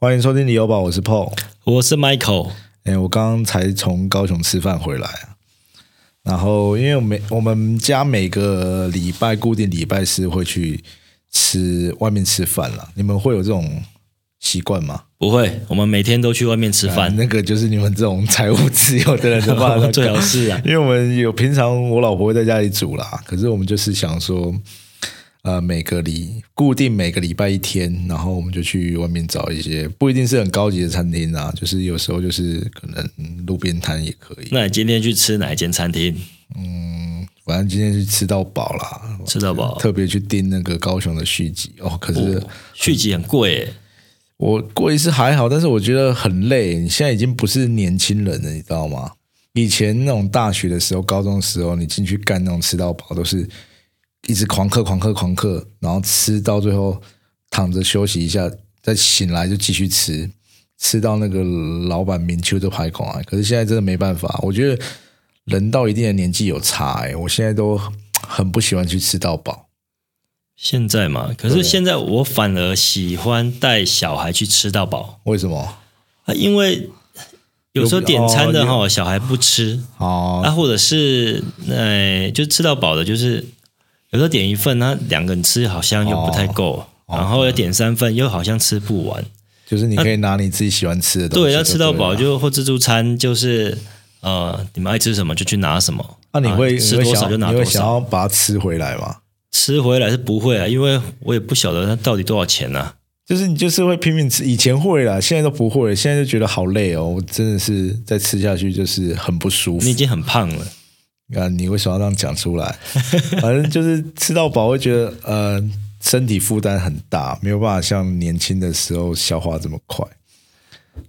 欢迎收听旅游宝，我是 Paul。我是 Michael。哎，我刚刚才从高雄吃饭回来啊。然后，因为我每我们家每个礼拜固定礼拜四会去吃外面吃饭了。你们会有这种习惯吗？不会，我们每天都去外面吃饭。那个就是你们这种财务自由的人的话，最好是啊。因为我们有平常我老婆会在家里煮啦，可是我们就是想说。呃，每个礼固定每个礼拜一天，然后我们就去外面找一些不一定是很高级的餐厅啊，就是有时候就是可能路边摊也可以。那你今天去吃哪一间餐厅？嗯，反正今天是吃到饱啦，吃到饱。特别去订那个高雄的续集哦，可是续集很贵。我过一次还好，但是我觉得很累。你现在已经不是年轻人了，你知道吗？以前那种大学的时候、高中的时候，你进去干那种吃到饱都是。一直狂嗑、狂嗑、狂嗑，然后吃到最后躺着休息一下，再醒来就继续吃，吃到那个老板明秋都排空啊！可是现在真的没办法，我觉得人到一定的年纪有差哎，我现在都很不喜欢去吃到饱。现在嘛，可是现在我反而喜欢带小孩去吃到饱。为什么？啊，因为有时候点餐的哈，小孩不吃哦，啊，或者是呃，就吃到饱的，就是。有时候点一份，那两个人吃好像又不太够，然后要点三份，又好像吃不完。就是你可以拿你自己喜欢吃的东西，对，要吃到饱就或自助餐，就是呃，你们爱吃什么就去拿什么。那你会吃多少就拿多少，想要把它吃回来吗？吃回来是不会啊，因为我也不晓得它到底多少钱呢。就是你就是会拼命吃，以前会啦，现在都不会，现在就觉得好累哦，我真的是再吃下去就是很不舒服。你已经很胖了。啊，你为什么要这样讲出来？反正就是吃到饱，会觉得呃身体负担很大，没有办法像年轻的时候消化这么快。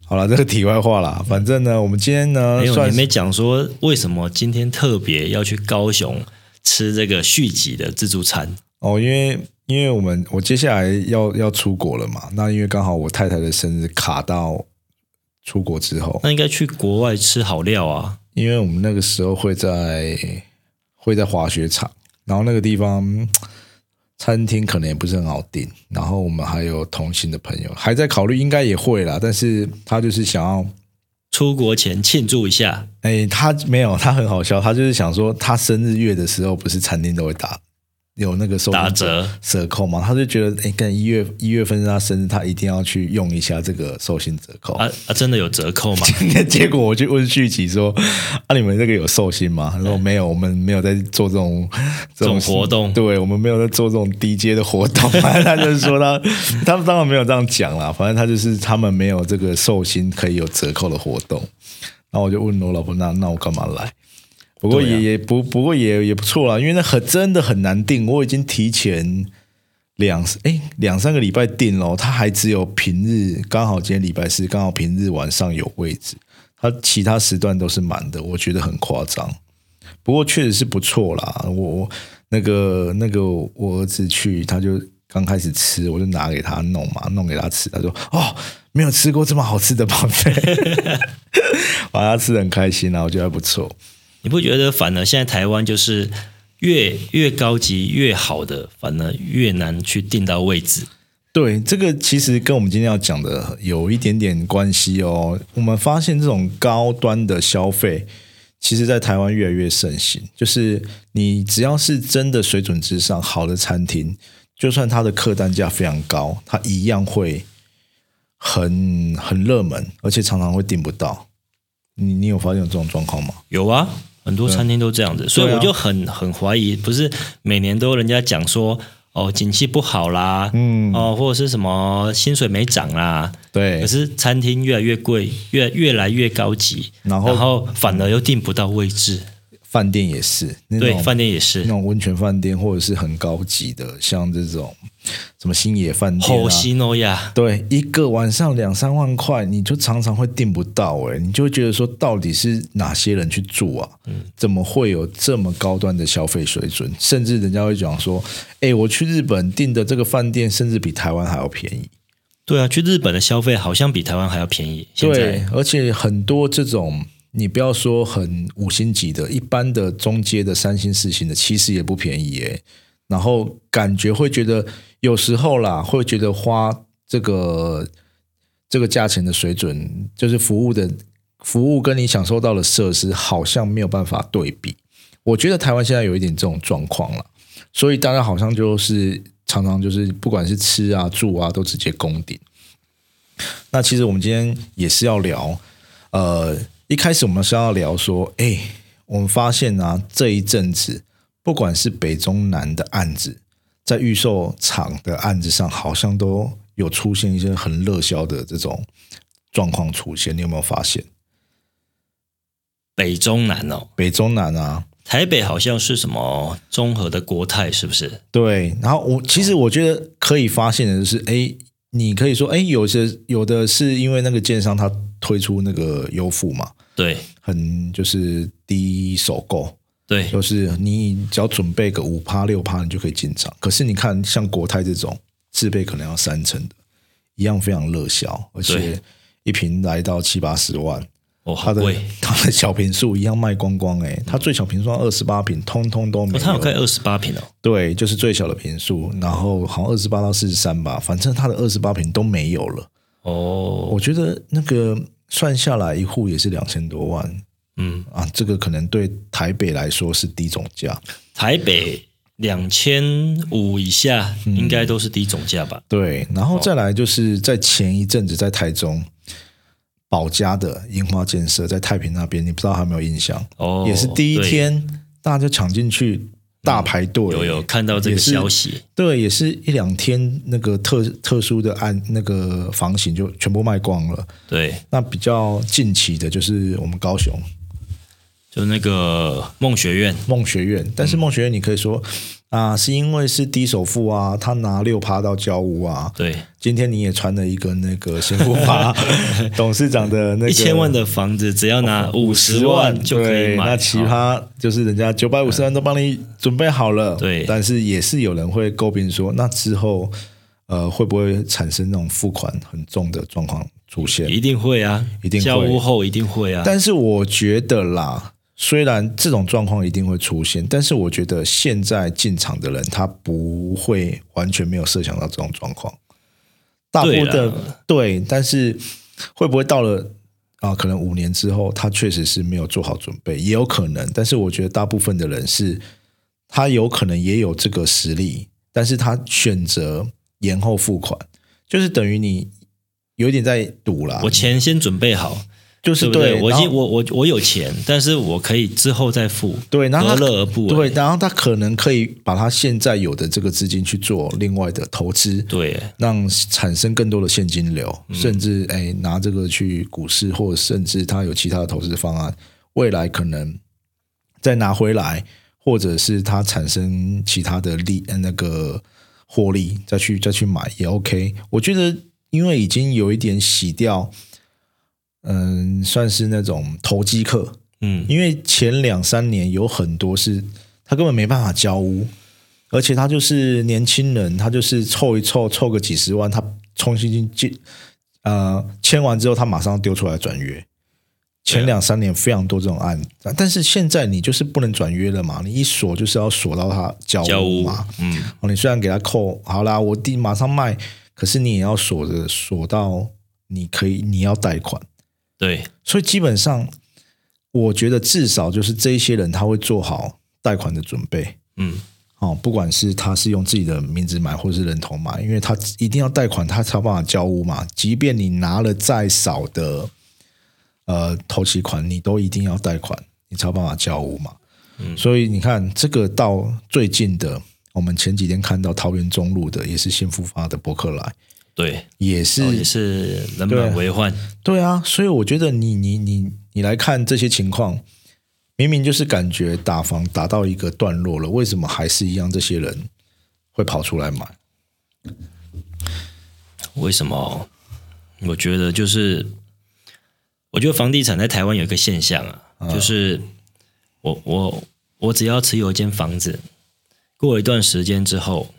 好了，这个题外话啦，反正呢，我们今天呢，没有你没讲说为什么今天特别要去高雄吃这个续集的自助餐哦，因为因为我们我接下来要要出国了嘛，那因为刚好我太太的生日卡到出国之后，那应该去国外吃好料啊。因为我们那个时候会在会在滑雪场，然后那个地方餐厅可能也不是很好订，然后我们还有同行的朋友还在考虑，应该也会啦，但是他就是想要出国前庆祝一下。哎，他没有，他很好笑，他就是想说，他生日月的时候不是餐厅都会打。有那个打折折扣嘛？他就觉得，哎，跟一月一月份是他生日，他一定要去用一下这个寿星折扣啊啊！真的有折扣吗？结果我就问续集说，啊，你们这个有寿星吗？他说没有，我们没有在做这种这种活动，对我们没有在做这种低阶的活动。反 正他就是说他，他们当然没有这样讲啦。反正他就是他们没有这个寿星可以有折扣的活动。然后我就问我老婆，那那我干嘛来？不过也也不不过也也不错啦，因为那很真的很难订，我已经提前两哎两三个礼拜订了，他还只有平日刚好今天礼拜四刚好平日晚上有位置，他其他时段都是满的，我觉得很夸张。不过确实是不错啦，我那个那个我儿子去他就刚开始吃，我就拿给他弄嘛，弄给他吃，他说哦没有吃过这么好吃的宝贝，把他吃的很开心啊，我觉得还不错。你不觉得反而现在台湾就是越越高级越好的，反而越难去定到位置？对，这个其实跟我们今天要讲的有一点点关系哦。我们发现这种高端的消费，其实在台湾越来越盛行。就是你只要是真的水准之上好的餐厅，就算它的客单价非常高，它一样会很很热门，而且常常会订不到。你你有发现这种状况吗？有啊。很多餐厅都这样子，所以我就很很怀疑，不是每年都人家讲说哦，景气不好啦，嗯，哦，或者是什么薪水没涨啦，对，可是餐厅越来越贵，越越来越高级，然后然后反而又订不到位置。饭店也是，对，饭店也是。那种温泉饭店，或者是很高级的，像这种什么星野饭店啊，西诺亚，对，一个晚上两三万块，你就常常会订不到，哎，你就会觉得说，到底是哪些人去住啊？嗯，怎么会有这么高端的消费水准？甚至人家会讲说，哎，我去日本订的这个饭店，甚至比台湾还要便宜。对啊，去日本的消费好像比台湾还要便宜。对，而且很多这种。你不要说很五星级的，一般的中阶的三星四星的，其实也不便宜耶。然后感觉会觉得有时候啦，会觉得花这个这个价钱的水准，就是服务的服务跟你享受到的设施，好像没有办法对比。我觉得台湾现在有一点这种状况了，所以大家好像就是常常就是不管是吃啊住啊，都直接攻顶。那其实我们今天也是要聊，呃，一开始我们是要聊说，哎，我们发现啊，这一阵子不管是北中南的案子，在预售厂的案子上，好像都有出现一些很热销的这种状况出现。你有没有发现？北中南哦，北中南啊，台北好像是什么综合的国泰，是不是？对。然后我其实我觉得可以发现的就是，哎。你可以说，哎，有些有的是因为那个建商他推出那个优付嘛，对，很就是低首购，对，就是你只要准备个五趴六趴，你就可以进场。可是你看，像国泰这种自备可能要三成的，一样非常热销，而且一瓶来到七八十万。哦，它的它的小瓶数一样卖光光哎，它最小瓶数二十八瓶，通通都没有。他有开二十八瓶哦。对，就是最小的瓶数，然后好像二十八到四十三吧，反正它的二十八瓶都没有了。哦，我觉得那个算下来一户也是两千多万。嗯啊，这个可能对台北来说是低总价。台北两千五以下应该都是低总价吧？对，然后再来就是在前一阵子在台中。保家的樱花建设在太平那边，你不知道有没有印象？哦，也是第一天大家就抢进去大排队，有有看到这个消息？对，也是一两天那个特特殊的案那个房型就全部卖光了。对，那比较近期的就是我们高雄。就那个梦学院，梦学院，但是梦学院你可以说啊，是因为是低首付啊，他拿六趴到交屋啊。对，今天你也穿了一个那个新富发董事长的那个一千万的房子，只要拿五十万就可以买。那奇葩就是人家九百五十万都帮你准备好了。对，但是也是有人会诟病说，那之后呃会不会产生那种付款很重的状况出现？一定会啊，一定交屋后一定会啊。但是我觉得啦。虽然这种状况一定会出现，但是我觉得现在进场的人他不会完全没有设想到这种状况。大部分对，但是会不会到了啊？可能五年之后，他确实是没有做好准备，也有可能。但是我觉得大部分的人是，他有可能也有这个实力，但是他选择延后付款，就是等于你有点在赌了。我钱先准备好。就是对我已经我我我有钱，但是我可以之后再付。对，然何乐而不为？对，然后他可能可以把他现在有的这个资金去做另外的投资，对，让产生更多的现金流，甚至哎拿这个去股市，或者甚至他有其他的投资方案，未来可能再拿回来，或者是他产生其他的利那个获利，再去再去买也 OK。我觉得，因为已经有一点洗掉。嗯，算是那种投机客，嗯，因为前两三年有很多是他根本没办法交屋，而且他就是年轻人，他就是凑一凑，凑个几十万，他重新进，呃，签完之后他马上丢出来转约。前两三年非常多这种案，但是现在你就是不能转约了嘛，你一锁就是要锁到他交屋嘛，嗯，哦，你虽然给他扣好啦，我第马上卖，可是你也要锁着锁到你可以你要贷款。对，所以基本上，我觉得至少就是这一些人他会做好贷款的准备，嗯，哦，不管是他是用自己的名字买，或是人头买，因为他一定要贷款，他才有办法交屋嘛。即便你拿了再少的呃头期款，你都一定要贷款，你才有办法交屋嘛。嗯，所以你看，这个到最近的，我们前几天看到桃园中路的，也是新复发的伯克莱。对，也是也是人满为患。对啊，所以我觉得你你你你来看这些情况，明明就是感觉打房打到一个段落了，为什么还是一样这些人会跑出来买？为什么？我觉得就是，我觉得房地产在台湾有一个现象啊，就是我我我只要持有一间房子，过一段时间之后，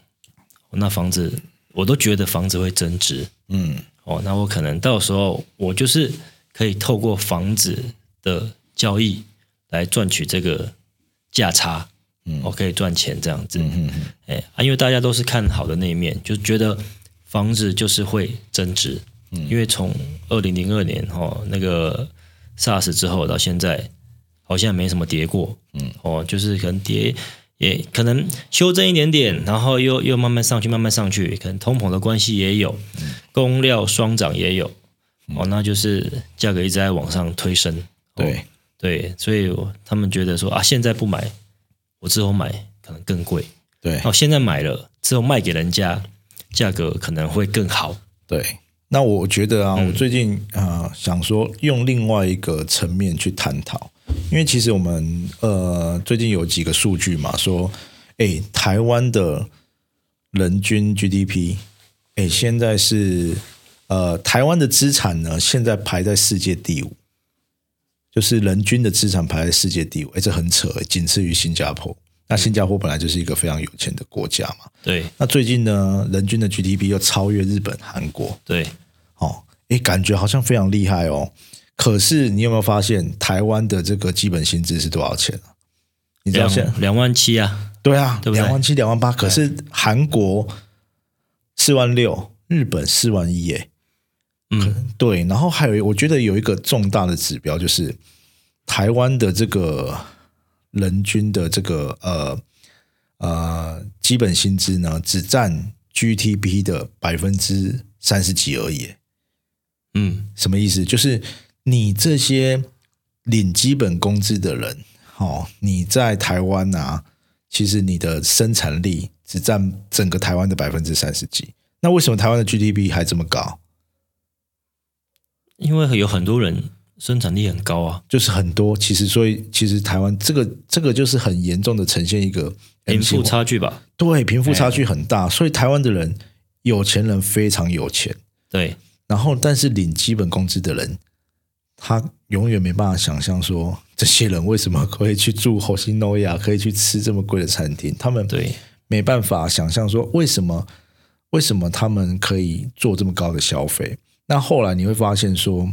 那房子。我都觉得房子会增值，嗯，哦，那我可能到时候我就是可以透过房子的交易来赚取这个价差，嗯，我可以赚钱这样子，嗯嗯嗯，哎啊，因为大家都是看好的那一面，就觉得房子就是会增值，嗯。因为从二零零二年哦那个 SARS 之后到现在，好像没什么跌过，嗯，哦，就是可能跌也可能修正一点点，然后又又慢慢上去，慢慢上去，可能通膨的关系也有，供料双涨也有，哦，那就是价格一直在往上推升，对。对，所以他们觉得说啊，现在不买，我之后买可能更贵，对，哦，现在买了之后卖给人家，价格可能会更好，对。那我觉得啊，我最近啊想说用另外一个层面去探讨，因为其实我们呃最近有几个数据嘛，说哎台湾的人均 GDP，哎现在是呃台湾的资产呢现在排在世界第五，就是人均的资产排在世界第五，哎这很扯，仅次于新加坡。那新加坡本来就是一个非常有钱的国家嘛，对。那最近呢，人均的 GDP 又超越日本、韩国，对。哦，诶，感觉好像非常厉害哦。可是你有没有发现，台湾的这个基本薪资是多少钱啊？你知道现两万七啊？对啊，两万七、两万八。可是韩国四万六，日本四万一，耶。嗯，对。然后还有，我觉得有一个重大的指标，就是台湾的这个人均的这个呃呃基本薪资呢，只占 GTP 的百分之三十几而已。嗯，什么意思？就是你这些领基本工资的人，哦，你在台湾啊，其实你的生产力只占整个台湾的百分之三十几。那为什么台湾的 GDP 还这么高？因为有很多人生产力很高啊，就是很多。其实，所以其实台湾这个这个就是很严重的呈现一个贫富差距吧？对，贫富差距很大，所以台湾的人有钱人非常有钱，对。然后，但是领基本工资的人，他永远没办法想象说，这些人为什么可以去住火星诺亚，可以去吃这么贵的餐厅？他们对没办法想象说，为什么为什么他们可以做这么高的消费？那后来你会发现说，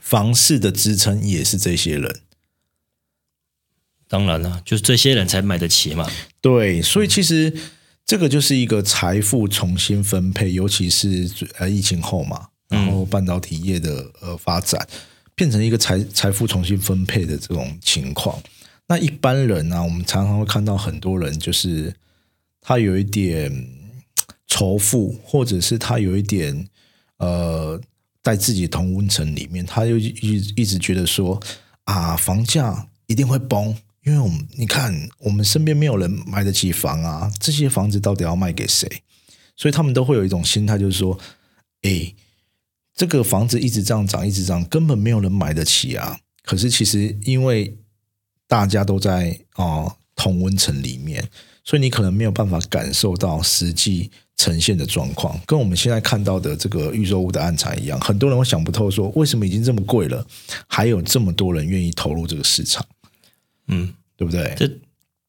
房市的支撑也是这些人。当然了，就是这些人才买得起嘛。对，所以其实。这个就是一个财富重新分配，尤其是呃疫情后嘛，然后半导体业的呃发展，变成一个财财富重新分配的这种情况。那一般人呢，我们常常会看到很多人，就是他有一点仇富，或者是他有一点呃在自己同温层里面，他又一一直觉得说啊，房价一定会崩。因为我们你看，我们身边没有人买得起房啊，这些房子到底要卖给谁？所以他们都会有一种心态，就是说，哎，这个房子一直这样涨，一直涨，根本没有人买得起啊。可是其实因为大家都在啊同温层里面，所以你可能没有办法感受到实际呈现的状况，跟我们现在看到的这个预售屋的暗场一样。很多人会想不透，说为什么已经这么贵了，还有这么多人愿意投入这个市场？嗯，对不对？这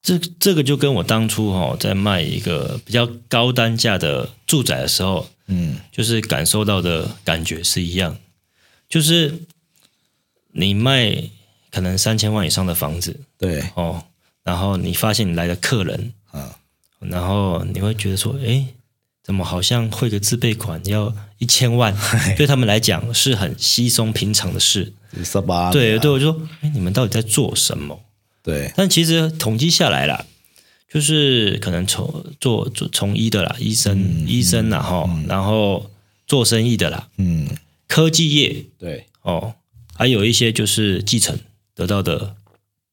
这这个就跟我当初哈在卖一个比较高单价的住宅的时候，嗯，就是感受到的感觉是一样。就是你卖可能三千万以上的房子，对哦，然后你发现你来的客人啊，然后你会觉得说，哎，怎么好像汇个自备款要一千万，对他们来讲是很稀松平常的事。对对，我就说，哎，你们到底在做什么？对，但其实统计下来啦，就是可能从做做从医的啦，医生医生然后然后做生意的啦，嗯，科技业对哦，还有一些就是继承得到的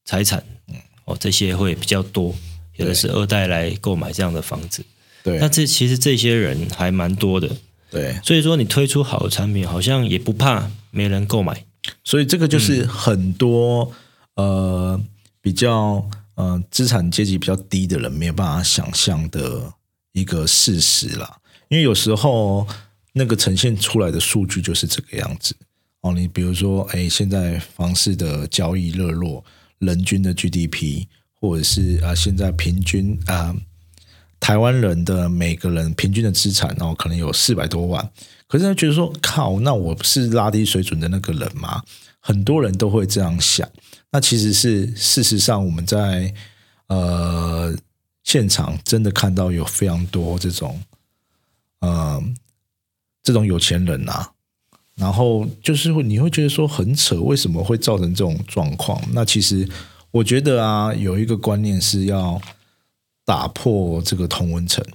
财产，嗯哦，这些会比较多，有的是二代来购买这样的房子，对，那这其实这些人还蛮多的，对，所以说你推出好的产品，好像也不怕没人购买，所以这个就是很多呃。比较呃资产阶级比较低的人没有办法想象的一个事实啦，因为有时候那个呈现出来的数据就是这个样子哦。你比如说，哎，现在房市的交易热络，人均的 GDP，或者是啊，现在平均啊，台湾人的每个人平均的资产哦，可能有四百多万。可是他觉得说，靠，那我不是拉低水准的那个人吗？很多人都会这样想。那其实是事实上，我们在呃现场真的看到有非常多这种呃这种有钱人呐，然后就是你会觉得说很扯，为什么会造成这种状况？那其实我觉得啊，有一个观念是要打破这个同温层。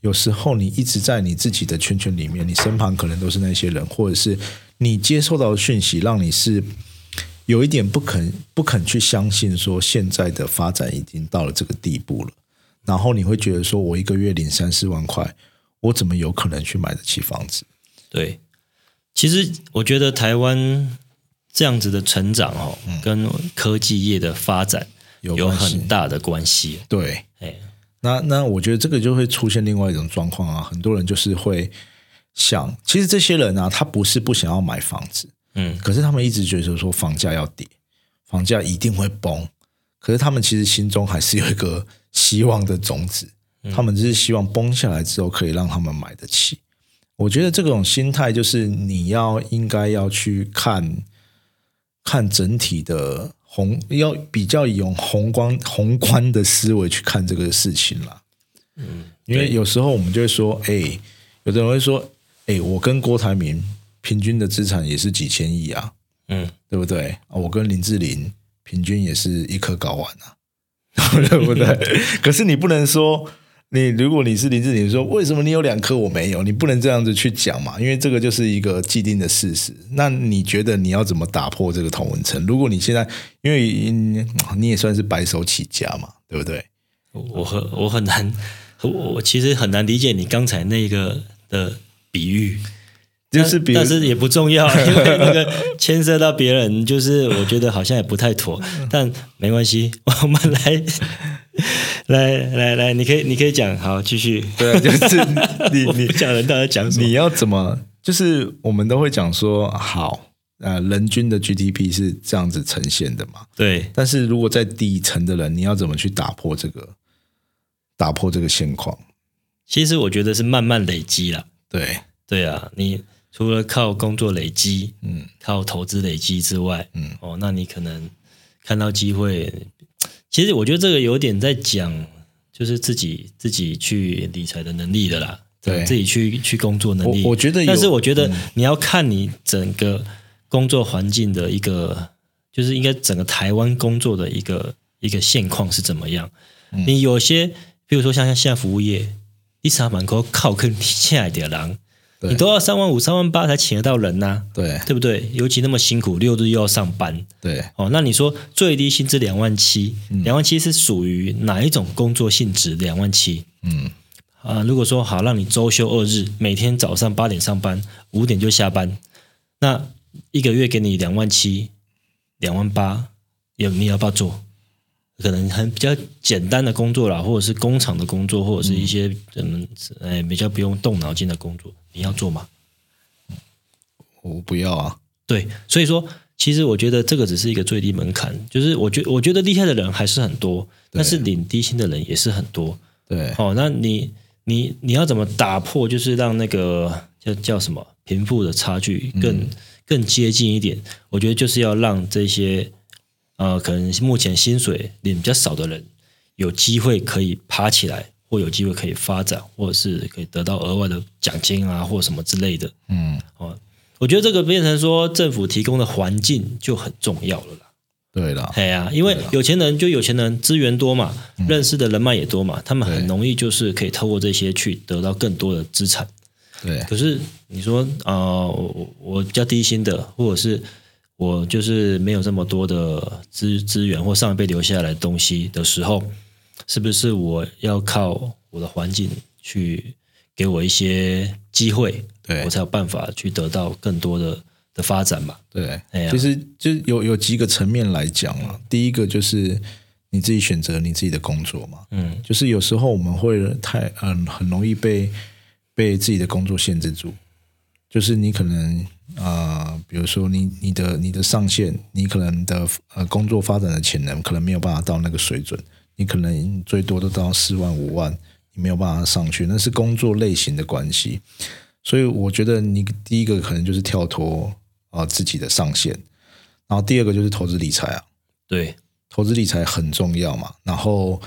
有时候你一直在你自己的圈圈里面，你身旁可能都是那些人，或者是你接受到的讯息，让你是有一点不肯不肯去相信，说现在的发展已经到了这个地步了。然后你会觉得说，我一个月领三四万块，我怎么有可能去买得起房子？对，其实我觉得台湾这样子的成长哦，跟科技业的发展有很大的关系。对，哎。那那我觉得这个就会出现另外一种状况啊，很多人就是会想，其实这些人啊，他不是不想要买房子，嗯，可是他们一直觉得说房价要跌，房价一定会崩，可是他们其实心中还是有一个希望的种子，他们只是希望崩下来之后可以让他们买得起。我觉得这种心态就是你要应该要去看看整体的。宏要比较用宏观宏观的思维去看这个事情啦。嗯，因为有时候我们就会说，哎，有的人会说，哎，我跟郭台铭平均的资产也是几千亿啊，嗯，对不对？我跟林志玲平均也是一颗睾丸啊，对不对？可是你不能说。你如果你是林志玲，说为什么你有两颗我没有？你不能这样子去讲嘛，因为这个就是一个既定的事实。那你觉得你要怎么打破这个同文层？如果你现在，因为你也算是白手起家嘛，对不对？我很我很难，我其实很难理解你刚才那个的比喻。就是，但是也不重要，因为那个牵涉到别人，就是我觉得好像也不太妥。但没关系，我们来，来来来，你可以你可以讲，好继续。对，就是你 你讲人，到底讲什么？你要怎么？就是我们都会讲说，好，呃，人均的 GDP 是这样子呈现的嘛？对。但是如果在底层的人，你要怎么去打破这个，打破这个现况？其实我觉得是慢慢累积了。对对啊，你。除了靠工作累积，嗯，靠投资累积之外，嗯，哦，那你可能看到机会，其实我觉得这个有点在讲，就是自己自己去理财的能力的啦，对，自己去去工作能力。我觉得，但是我觉得你要看你整个工作环境的一个，就是应该整个台湾工作的一个一个现况是怎么样。你有些，比如说像像现在服务业，一上门口靠坑欠来的人。你都要三万五、三万八才请得到人呐，对对不对？尤其那么辛苦，六日又要上班，对哦。那你说最低薪资两万七，两万七是属于哪一种工作性质？两万七，嗯啊，如果说好让你周休二日，每天早上八点上班，五点就下班，那一个月给你两万七、两万八，有你要不要做？可能很比较简单的工作啦，或者是工厂的工作，或者是一些嗯，哎，比较不用动脑筋的工作，你要做吗？我不要啊。对，所以说，其实我觉得这个只是一个最低门槛，就是我觉我觉得厉害的人还是很多，但是领低薪的人也是很多。对，哦，那你你你要怎么打破，就是让那个叫叫什么贫富的差距更更接近一点？我觉得就是要让这些。呃，可能目前薪水领比较少的人，有机会可以爬起来，或有机会可以发展，或者是可以得到额外的奖金啊，或什么之类的。嗯，哦，我觉得这个变成说政府提供的环境就很重要了啦。对了，哎呀，因为有钱人就有钱人资源多嘛，认识的人脉也多嘛，他们很容易就是可以透过这些去得到更多的资产。对，可是你说啊，我我比较低薪的，或者是。我就是没有这么多的资资源或上一辈留下来的东西的时候，是不是我要靠我的环境去给我一些机会，对。我才有办法去得到更多的的发展嘛？对，其实就有有几个层面来讲嘛。第一个就是你自己选择你自己的工作嘛，嗯，就是有时候我们会太嗯很容易被被自己的工作限制住，就是你可能。啊，比如说你你的你的上限，你可能的呃工作发展的潜能可能没有办法到那个水准，你可能最多都到四万五万，你没有办法上去，那是工作类型的关系。所以我觉得你第一个可能就是跳脱啊自己的上限，然后第二个就是投资理财啊，对，投资理财很重要嘛。然后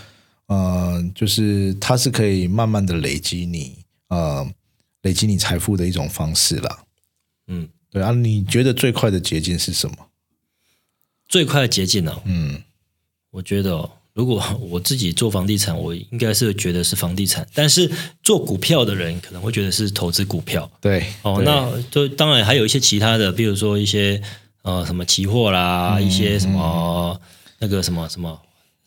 呃，就是它是可以慢慢的累积你呃累积你财富的一种方式啦。嗯。对啊，你觉得最快的捷径是什么？最快的捷径呢？嗯，我觉得如果 我自己做房地产，我应该是觉得是房地产。但是做股票的人可能会觉得是投资股票。对，哦，那就当然还有一些其他的，比如说一些呃什么期货啦，一些什么那个什么什么。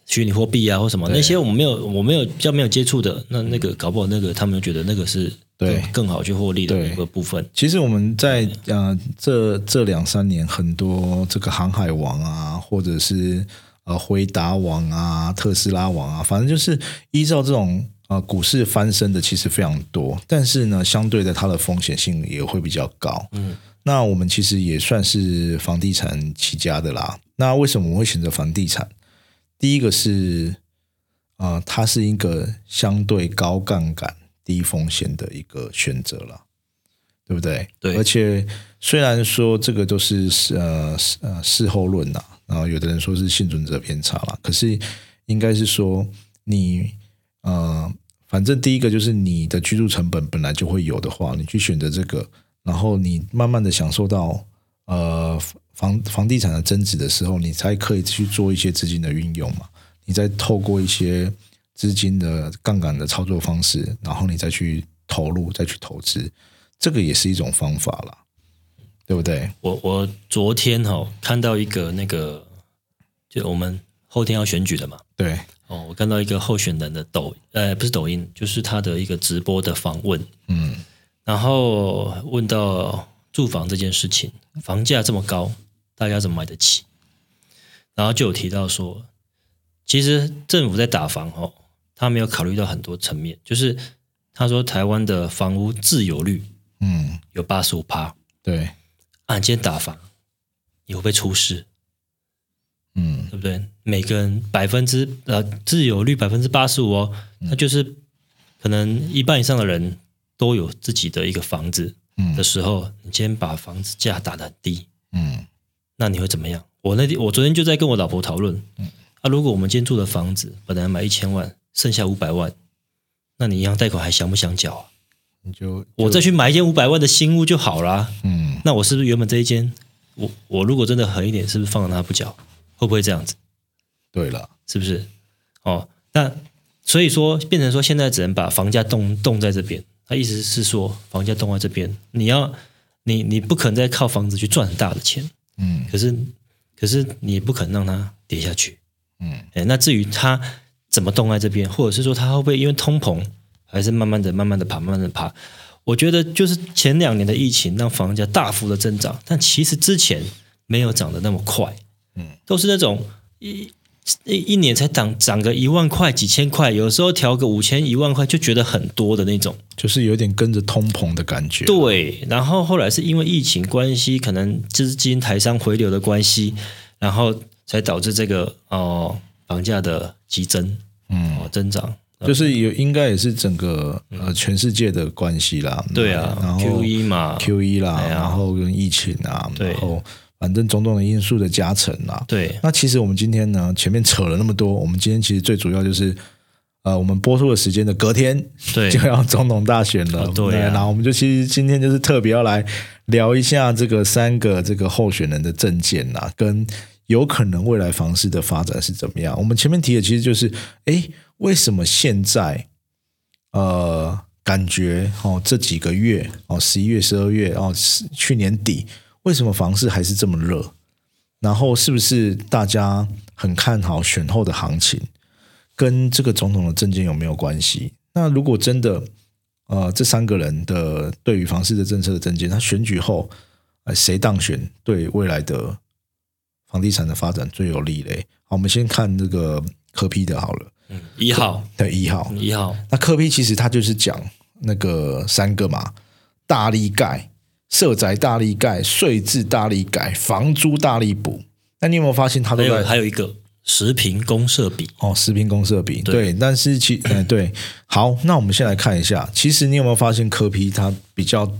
虚拟货币啊，或什么那些我们没有，我没有比较没有接触的，那那个搞不好那个他们觉得那个是对更好去获利的一个部分。其实我们在呃这这两三年，很多这个航海王啊，或者是呃回答王啊、特斯拉王啊，反正就是依照这种呃股市翻身的，其实非常多。但是呢，相对的它的风险性也会比较高。嗯，那我们其实也算是房地产起家的啦。那为什么我会选择房地产？第一个是，啊，它是一个相对高杠杆、低风险的一个选择了，对不对？对。而且虽然说这个都是呃呃事后论呐，然后有的人说是幸存者偏差了，可是应该是说你呃，反正第一个就是你的居住成本本来就会有的话，你去选择这个，然后你慢慢的享受到呃。房房地产的增值的时候，你才可以去做一些资金的运用嘛？你再透过一些资金的杠杆的操作方式，然后你再去投入，再去投资，这个也是一种方法啦，对不对？我我昨天哈看到一个那个，就我们后天要选举的嘛，对哦，我看到一个候选人的抖，呃，不是抖音，就是他的一个直播的访问，嗯，然后问到住房这件事情，房价这么高。大家怎么买得起？然后就有提到说，其实政府在打房哦，他没有考虑到很多层面。就是他说，台湾的房屋自有率，嗯，有八十五趴。对，按今天打房，你会不会出事？嗯，对不对？每个人百分之呃自有率百分之八十五哦，那就是可能一半以上的人都有自己的一个房子的时候，你今天把房子价打得很低，嗯。那你会怎么样？我那天我昨天就在跟我老婆讨论，嗯啊，如果我们今天住的房子本来买一千万，剩下五百万，那你银行贷款还想不想缴啊？你就我再去买一间五百万的新屋就好啦。嗯，那我是不是原本这一间，我我如果真的狠一点，是不是放了它不缴？会不会这样子？对了，是不是？哦，那所以说变成说现在只能把房价冻冻在这边。他意思是说房价冻在这边，你要你你不可能再靠房子去赚很大的钱。嗯，可是，可是你不可能让它跌下去，嗯，哎，那至于它怎么动在这边，或者是说它会不会因为通膨，还是慢慢的、慢慢的爬、慢慢的爬？我觉得就是前两年的疫情让房价大幅的增长，但其实之前没有涨得那么快，嗯，都是那种一。一一年才涨涨个一万块几千块，有时候调个五千一万块就觉得很多的那种，就是有点跟着通膨的感觉。对，然后后来是因为疫情关系，可能资金台商回流的关系，然后才导致这个哦房价的激增，嗯，增长，就是有应该也是整个呃全世界的关系啦。对啊，然后 Q 一嘛，Q 一啦，然后跟疫情啊，然后。反正种种的因素的加成啊，对。那其实我们今天呢，前面扯了那么多，我们今天其实最主要就是，呃，我们播出的时间的隔天，对，就要总统大选了，对。然后我们就其实今天就是特别要来聊一下这个三个这个候选人的证件呐，跟有可能未来房市的发展是怎么样。我们前面提的其实就是，哎，为什么现在，呃，感觉哦这几个月哦，十一月、十二月哦，去年底。为什么房市还是这么热？然后是不是大家很看好选后的行情？跟这个总统的政见有没有关系？那如果真的，呃，这三个人的对于房市的政策的政见，他选举后，呃，谁当选对未来的房地产的发展最有利嘞？好，我们先看这个科批的好了。嗯，一号对一号一号。那科批其实它就是讲那个三个嘛，大力盖。社宅大力盖，税制大力改，房租大力补。那你有没有发现，它都在还有一个十平公社比哦，十平公社比对。但是其嗯 对，好，那我们先来看一下，其实你有没有发现，科批它比较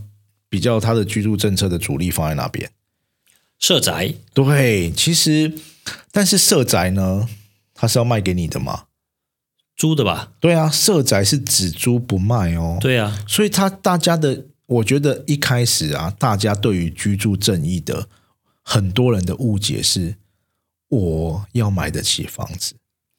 比较它的居住政策的主力放在哪边？社宅对，其实但是社宅呢，它是要卖给你的吗？租的吧？对啊，社宅是只租不卖哦。对啊，所以他大家的。我觉得一开始啊，大家对于居住正义的很多人的误解是，我要买得起房子，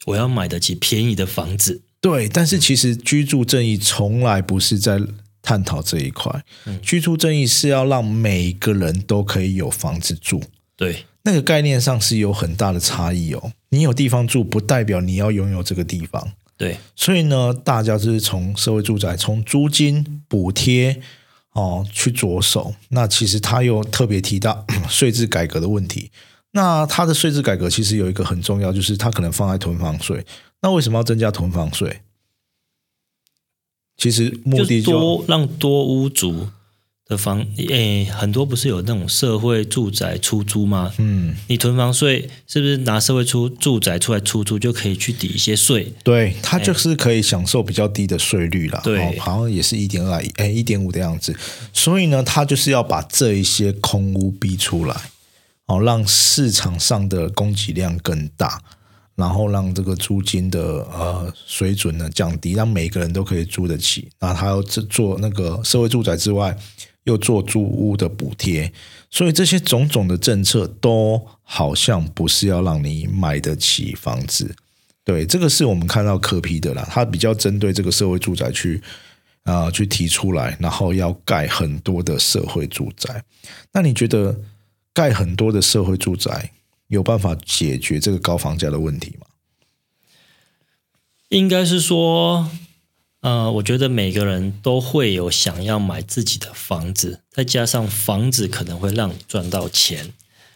我要买得起便宜的房子。对，但是其实居住正义从来不是在探讨这一块。嗯居住正义是要让每个人都可以有房子住。对，那个概念上是有很大的差异哦。你有地方住，不代表你要拥有这个地方。对，所以呢，大家就是从社会住宅、从租金补贴哦去着手。那其实他又特别提到 税制改革的问题。那他的税制改革其实有一个很重要，就是他可能放在囤房税。那为什么要增加囤房税？其实目的就让多屋主。的房诶，很多不是有那种社会住宅出租吗？嗯，你囤房税是不是拿社会出住宅出来出租就可以去抵一些税？对，它就是可以享受比较低的税率啦。对，好像也是一点二诶，一点五的样子。所以呢，它就是要把这一些空屋逼出来，哦，让市场上的供给量更大，然后让这个租金的呃水准呢降低，让每个人都可以租得起。那他要做那个社会住宅之外。又做租屋的补贴，所以这些种种的政策都好像不是要让你买得起房子。对，这个是我们看到科批的啦，他比较针对这个社会住宅去啊去提出来，然后要盖很多的社会住宅。那你觉得盖很多的社会住宅有办法解决这个高房价的问题吗？应该是说。呃，我觉得每个人都会有想要买自己的房子，再加上房子可能会让你赚到钱，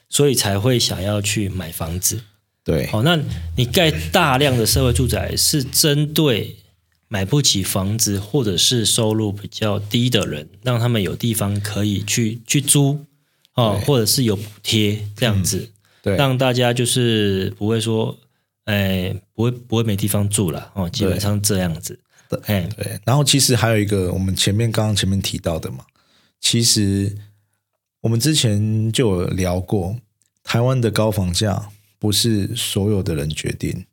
所以才会想要去买房子。对，好，那你盖大量的社会住宅是针对买不起房子或者是收入比较低的人，让他们有地方可以去去租哦，或者是有补贴这样子，对，让大家就是不会说，哎，不会不会没地方住了哦，基本上这样子。对，对，然后其实还有一个，我们前面刚刚前面提到的嘛，其实我们之前就有聊过，台湾的高房价不是所有的人决定，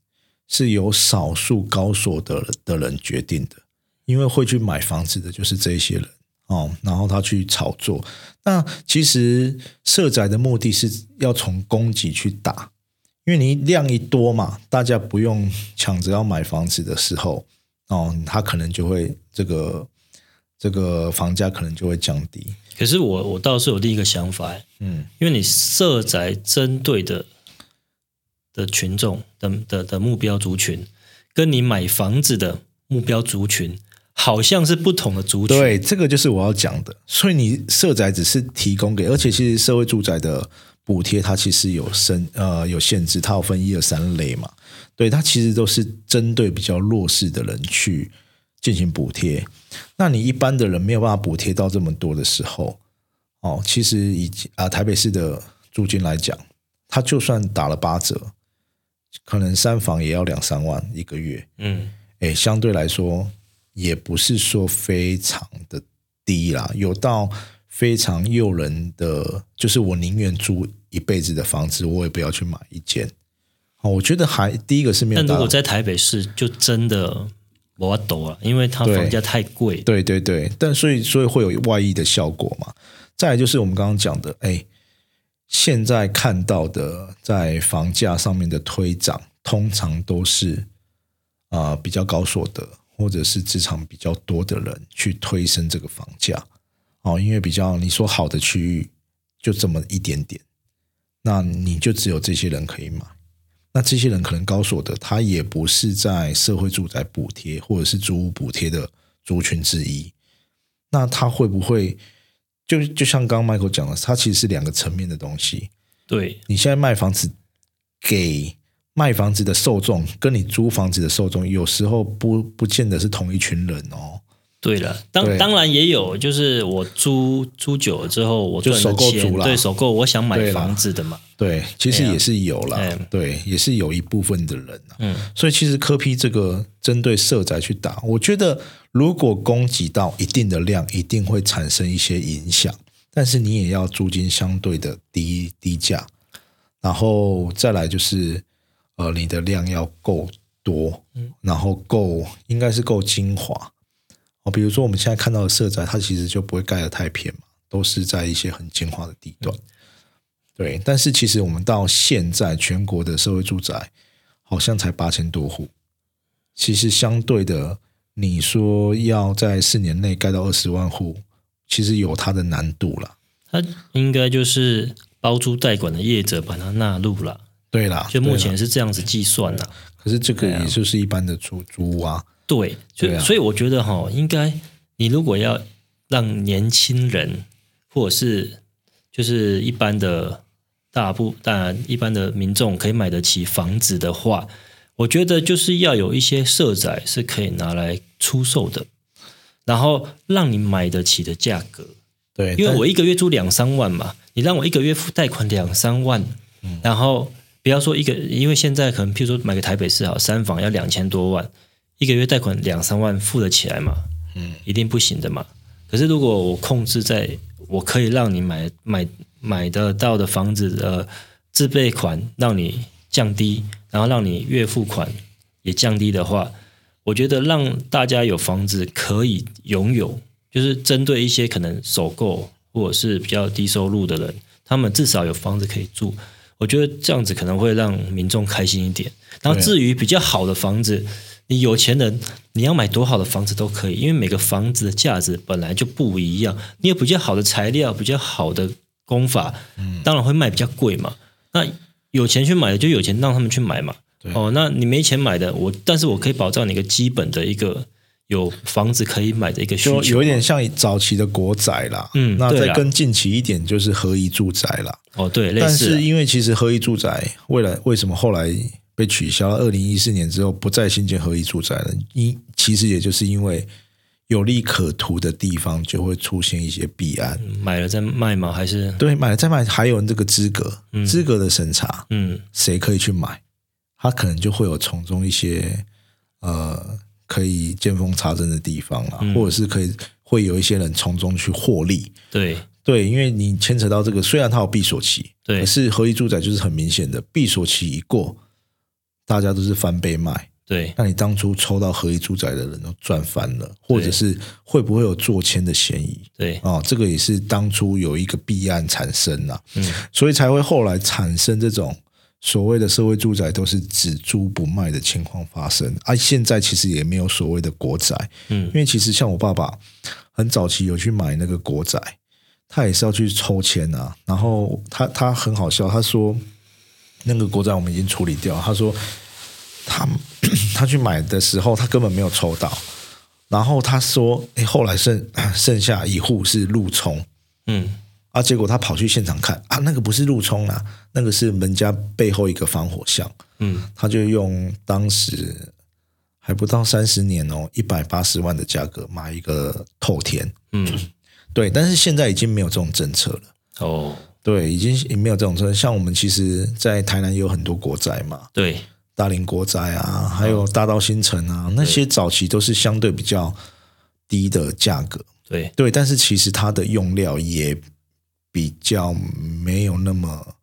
是由少数高所得的人决定的，因为会去买房子的就是这些人哦，然后他去炒作。那其实设宅的目的是要从供给去打，因为你量一多嘛，大家不用抢着要买房子的时候。哦，他可能就会这个这个房价可能就会降低。可是我我倒是有另一个想法，嗯，因为你设宅针对的的群众的的的目标族群，跟你买房子的目标族群好像是不同的族群。对，这个就是我要讲的。所以你社宅只是提供给，而且其实社会住宅的补贴它其实有升呃有限制，它有分一二三类嘛。对，它其实都是针对比较弱势的人去进行补贴。那你一般的人没有办法补贴到这么多的时候，哦，其实以啊台北市的租金来讲，它就算打了八折，可能三房也要两三万一个月。嗯，哎，相对来说也不是说非常的低啦，有到非常诱人的，就是我宁愿租一辈子的房子，我也不要去买一间。哦，我觉得还第一个是没有。但如果在台北市，就真的我懂了，因为它房价太贵。对对对，但所以所以会有外溢的效果嘛。再来就是我们刚刚讲的，哎，现在看到的在房价上面的推涨，通常都是啊比较高所得或者是职场比较多的人去推升这个房价。哦，因为比较你说好的区域就这么一点点，那你就只有这些人可以买。那这些人可能高所得，他也不是在社会住宅补贴或者是租屋补贴的族群之一。那他会不会就就像刚刚 Michael 讲的，它其实是两个层面的东西。对你现在卖房子给卖房子的受众，跟你租房子的受众，有时候不不见得是同一群人哦。对了，当当然也有，就是我租租久了之后，我就收购租了，对，收购我想买房子的嘛。对，其实也是有了，对，也是有一部分的人嗯，所以其实科批这个针对社宅去打，我觉得如果供给到一定的量，一定会产生一些影响，但是你也要租金相对的低低价，然后再来就是呃，你的量要够多，嗯，然后够应该是够精华。哦，比如说我们现在看到的社宅，它其实就不会盖的太偏嘛，都是在一些很精华的地段。对，但是其实我们到现在全国的社会住宅好像才八千多户，其实相对的，你说要在四年内盖到二十万户，其实有它的难度了。它应该就是包租代管的业者把它纳入了。对啦，就目前是这样子计算的。可是这个也就是一般的出租啊。对，就所以我觉得哈，应该你如果要让年轻人或者是就是一般的。大部当然，一般的民众可以买得起房子的话，我觉得就是要有一些社宅是可以拿来出售的，然后让你买得起的价格。对，因为我一个月租两三万嘛，你让我一个月付贷款两三万，然后不要说一个，因为现在可能譬如说买个台北市好三房要两千多万，一个月贷款两三万付得起来嘛？嗯，一定不行的嘛。可是如果我控制在，我可以让你买买。买得到的房子的自备款让你降低，然后让你月付款也降低的话，我觉得让大家有房子可以拥有，就是针对一些可能首购或者是比较低收入的人，他们至少有房子可以住。我觉得这样子可能会让民众开心一点。然后至于比较好的房子，你有钱人你要买多好的房子都可以，因为每个房子的价值本来就不一样。你有比较好的材料，比较好的。功法，当然会卖比较贵嘛。那有钱去买的就有钱，让他们去买嘛。哦，那你没钱买的，我但是我可以保障你一个基本的一个有房子可以买的一个需求，有一点像早期的国宅啦。嗯，那再更近期一点就是合一住宅啦。哦，对，但是因为其实合一住宅未来为什么后来被取消？二零一四年之后不再新建合一住宅了，因其实也就是因为。有利可图的地方就会出现一些弊案，买了再卖吗？还是对买了再卖？还有这个资格，资格的审查，嗯，谁可以去买？他可能就会有从中一些呃可以见缝插针的地方了，或者是可以会有一些人从中去获利。对。对，因为你牵扯到这个，虽然它有闭锁期，对，可是合一住宅就是很明显的闭锁期一过，大家都是翻倍卖。对，那你当初抽到合一住宅的人都赚翻了，或者是会不会有做签的嫌疑？对，哦，这个也是当初有一个弊案产生了，嗯，所以才会后来产生这种所谓的社会住宅都是只租不卖的情况发生。而现在其实也没有所谓的国宅，嗯，因为其实像我爸爸很早期有去买那个国宅，他也是要去抽签啊，然后他他很好笑，他说那个国宅我们已经处理掉，他说。他 他去买的时候，他根本没有抽到。然后他说：“哎，后来剩 剩下一户是路冲，嗯，啊，结果他跑去现场看，啊，那个不是路冲啊，那个是门家背后一个防火巷，嗯，他就用当时还不到三十年哦，一百八十万的价格买一个透天，嗯，对，但是现在已经没有这种政策了，哦，对，已经也没有这种政策。像我们其实，在台南也有很多国宅嘛，对。”大林国宅啊，还有大道新城啊，那些早期都是相对比较低的价格，对。对，但是其实它的用料也比较没有那么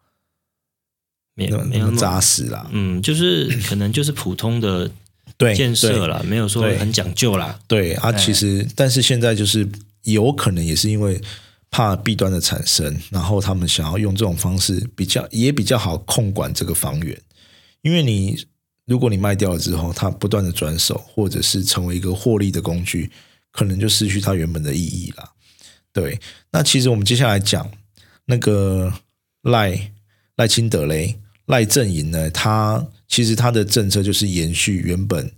没有那么扎实啦。嗯，就是可能就是普通的对建设啦，没有说很讲究啦。对啊，其实但是现在就是有可能也是因为怕弊端的产生，然后他们想要用这种方式比较也比较好控管这个房源。因为你，如果你卖掉了之后，它不断的转手，或者是成为一个获利的工具，可能就失去它原本的意义了。对，那其实我们接下来讲那个赖赖清德嘞赖阵营呢，他其实他的政策就是延续原本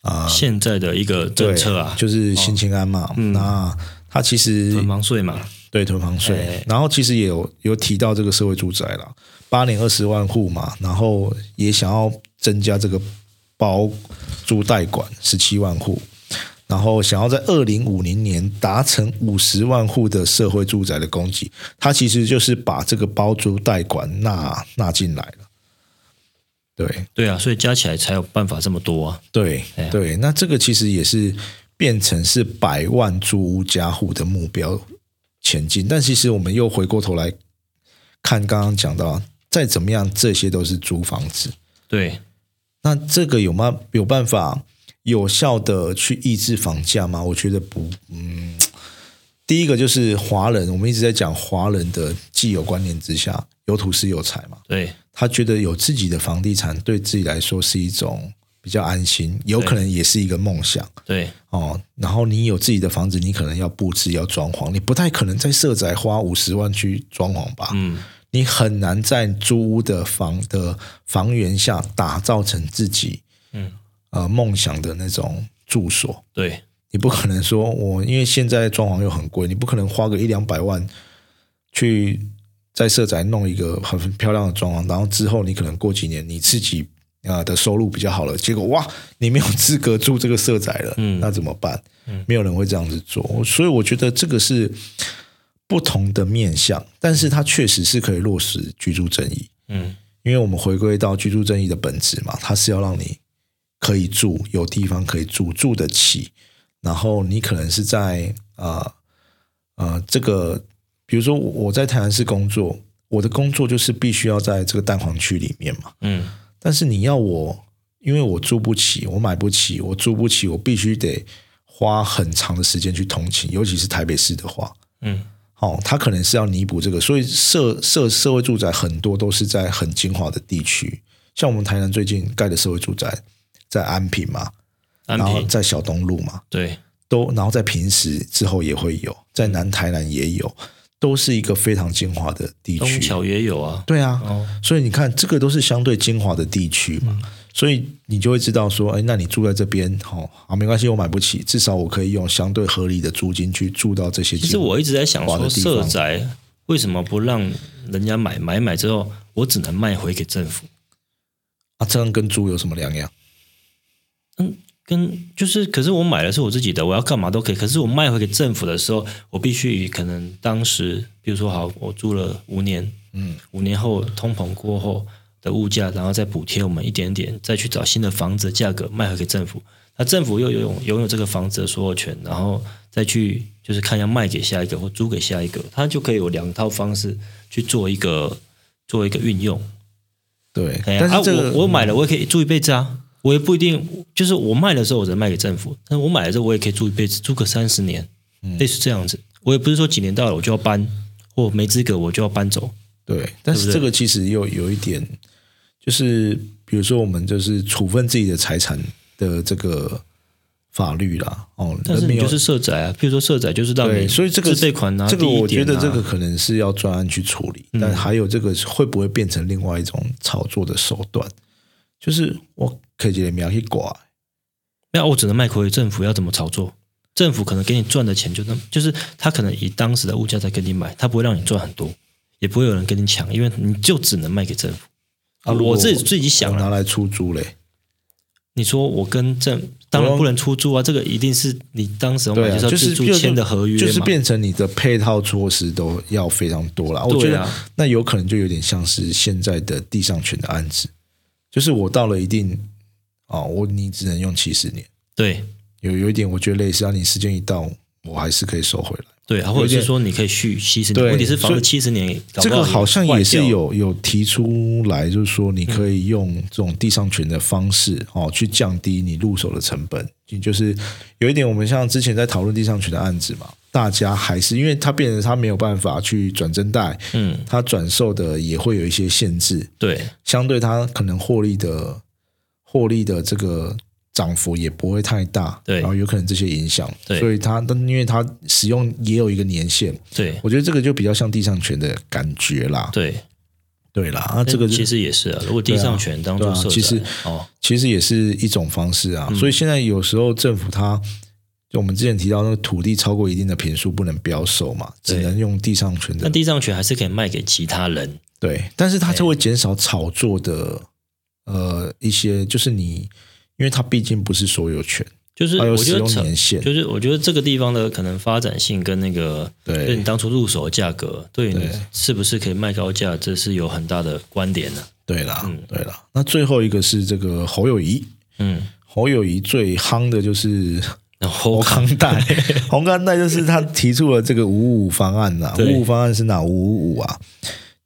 啊现在的一个政策啊，就是新清安嘛。那他其实囤房税嘛，对囤房税，然后其实也有有提到这个社会住宅了。八年二十万户嘛，然后也想要增加这个包租代管十七万户，然后想要在二零五零年达成五十万户的社会住宅的供给，它其实就是把这个包租代管纳纳进来了。对对啊，所以加起来才有办法这么多啊。对对，那这个其实也是变成是百万租屋加户的目标前进，但其实我们又回过头来看刚刚讲到。再怎么样，这些都是租房子。对，那这个有吗？有办法有效的去抑制房价吗？我觉得不，嗯，第一个就是华人，我们一直在讲华人的既有观念之下，有土是有财嘛，对他觉得有自己的房地产对自己来说是一种比较安心，有可能也是一个梦想，对哦。然后你有自己的房子，你可能要布置要装潢，你不太可能在社宅花五十万去装潢吧？嗯，你很难在租屋的房的房源下打造成自己，嗯。呃，梦想的那种住所，对你不可能说，我因为现在装潢又很贵，你不可能花个一两百万去在社宅弄一个很漂亮的装潢，然后之后你可能过几年你自己啊的收入比较好了，结果哇，你没有资格住这个社宅了，嗯，那怎么办？嗯，没有人会这样子做，所以我觉得这个是不同的面向，但是它确实是可以落实居住正义，嗯，因为我们回归到居住正义的本质嘛，它是要让你。可以住，有地方可以住，住得起。然后你可能是在呃呃这个，比如说我在台南市工作，我的工作就是必须要在这个蛋黄区里面嘛。嗯。但是你要我，因为我住不起，我买不起，我住不起，我必须得花很长的时间去通勤，尤其是台北市的话。嗯。哦，他可能是要弥补这个，所以社社社会住宅很多都是在很精华的地区，像我们台南最近盖的社会住宅。在安平嘛，然后在小东路嘛，对，都然后在平时之后也会有，在南台南也有，都是一个非常精华的地区。东桥也有啊，对啊，所以你看这个都是相对精华的地区嘛，所以你就会知道说，哎，那你住在这边，好，啊没关系，我买不起，至少我可以用相对合理的租金去住到这些。其实我一直在想说，社宅为什么不让人家买买买之后，我只能卖回给政府？啊，这样跟租有什么两样？嗯，跟就是，可是我买的是我自己的，我要干嘛都可以。可是我卖回给政府的时候，我必须可能当时，比如说好，我住了五年，嗯，五年后通膨过后的物价，然后再补贴我们一点点，再去找新的房子价格卖回给政府。那政府又拥拥有这个房子的所有权，然后再去就是看要卖给下一个或租给下一个，他就可以有两套方式去做一个做一个运用。对，但是我我买了，我也可以住一辈子啊。我也不一定，就是我卖的时候我只能卖给政府，但是我买的时候我也可以住一辈子，住个三十年，类似这样子。我也不是说几年到了我就要搬，或没资格我就要搬走。对，但是这个其实又有一点，就是比如说我们就是处分自己的财产的这个法律啦。哦，但是你就是社宅啊，比如说社宅就是让你所以这个自备款啊，这个我觉得这个可能是要专案去处理，但还有这个会不会变成另外一种炒作的手段？就是我。可以直接秒去挂，那我只能卖回给政府，要怎么炒作？政府可能给你赚的钱就那，就是他可能以当时的物价在跟你买，他不会让你赚很多，也不会有人跟你抢，因为你就只能卖给政府。啊，我自己自己想拿来出租嘞。你说我跟政当然不能出租啊，这个一定是你当时买就是自签的合约，就是变成你的配套措施都要非常多了。我觉得那有可能就有点像是现在的地上权的案子，就是我到了一定。哦，我你只能用七十年，对，有有一点我觉得类似，啊，你时间一到，我还是可以收回来，对，或者是说你可以续七十年，问题是房子七十年，这个好像也是有有提出来，就是说你可以用这种地上权的方式哦，去降低你入手的成本。就是有一点，我们像之前在讨论地上权的案子嘛，大家还是因为它变成它没有办法去转增贷，嗯，它转售的也会有一些限制，对，相对它可能获利的。获利的这个涨幅也不会太大，对，然后有可能这些影响，对，所以它，但因为它使用也有一个年限，对，我觉得这个就比较像地上权的感觉啦，对，对啦，啊，这个其实也是啊，如果地上权当做其实哦，其实也是一种方式啊，所以现在有时候政府它，就我们之前提到那个土地超过一定的平数不能标售嘛，只能用地上权的，那地上权还是可以卖给其他人，对，但是它就会减少炒作的。呃，一些就是你，因为它毕竟不是所有权，就是我觉得年限，就是我觉得这个地方的可能发展性跟那个，对。你当初入手的价格，对你是不是可以卖高价，这是有很大的观点的。对啦，嗯，对啦。那最后一个是这个侯友谊，嗯，侯友谊最夯的就是 侯康。代，侯康代就是他提出了这个五五方案呐，五五方案是哪？五五五啊？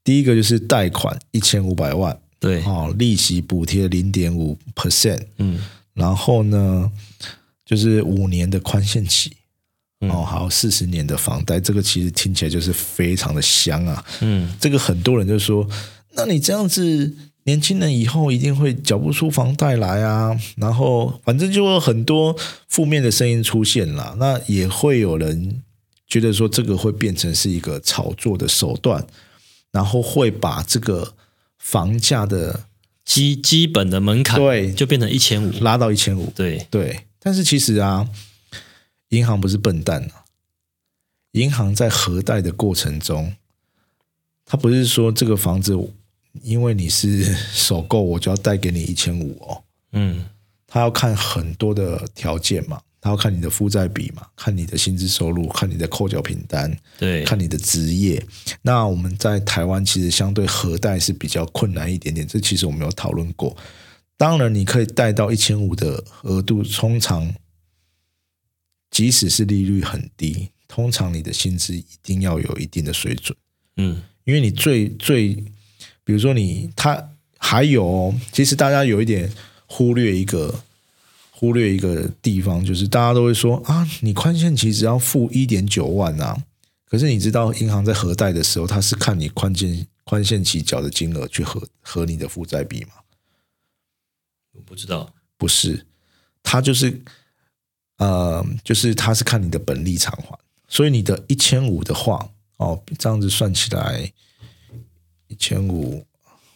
第一个就是贷款一千五百万。对，哦，利息补贴零点五 percent，嗯，然后呢，就是五年的宽限期，哦，还有四十年的房贷，这个其实听起来就是非常的香啊。嗯，这个很多人就说，那你这样子，年轻人以后一定会缴不出房贷来啊。然后反正就有很多负面的声音出现了，那也会有人觉得说，这个会变成是一个炒作的手段，然后会把这个房价的。基基本的门槛对，就变成一千五，拉到一千五。对对，但是其实啊，银行不是笨蛋啊。银行在核贷的过程中，他不是说这个房子因为你是首购，我就要贷给你一千五哦。嗯，他要看很多的条件嘛。他要看你的负债比嘛，看你的薪资收入，看你的扣缴凭单，对，看你的职业。那我们在台湾其实相对核贷是比较困难一点点，这其实我们有讨论过。当然，你可以贷到一千五的额度，通常即使是利率很低，通常你的薪资一定要有一定的水准。嗯，因为你最最，比如说你他还有，其实大家有一点忽略一个。忽略一个地方，就是大家都会说啊，你宽限期只要付一点九万啊。可是你知道，银行在核贷的时候，它是看你宽限宽限期缴的金额去核核你的负债比吗？我不知道，不是，它就是呃，就是它是看你的本利偿还。所以你的一千五的话，哦，这样子算起来，一千五，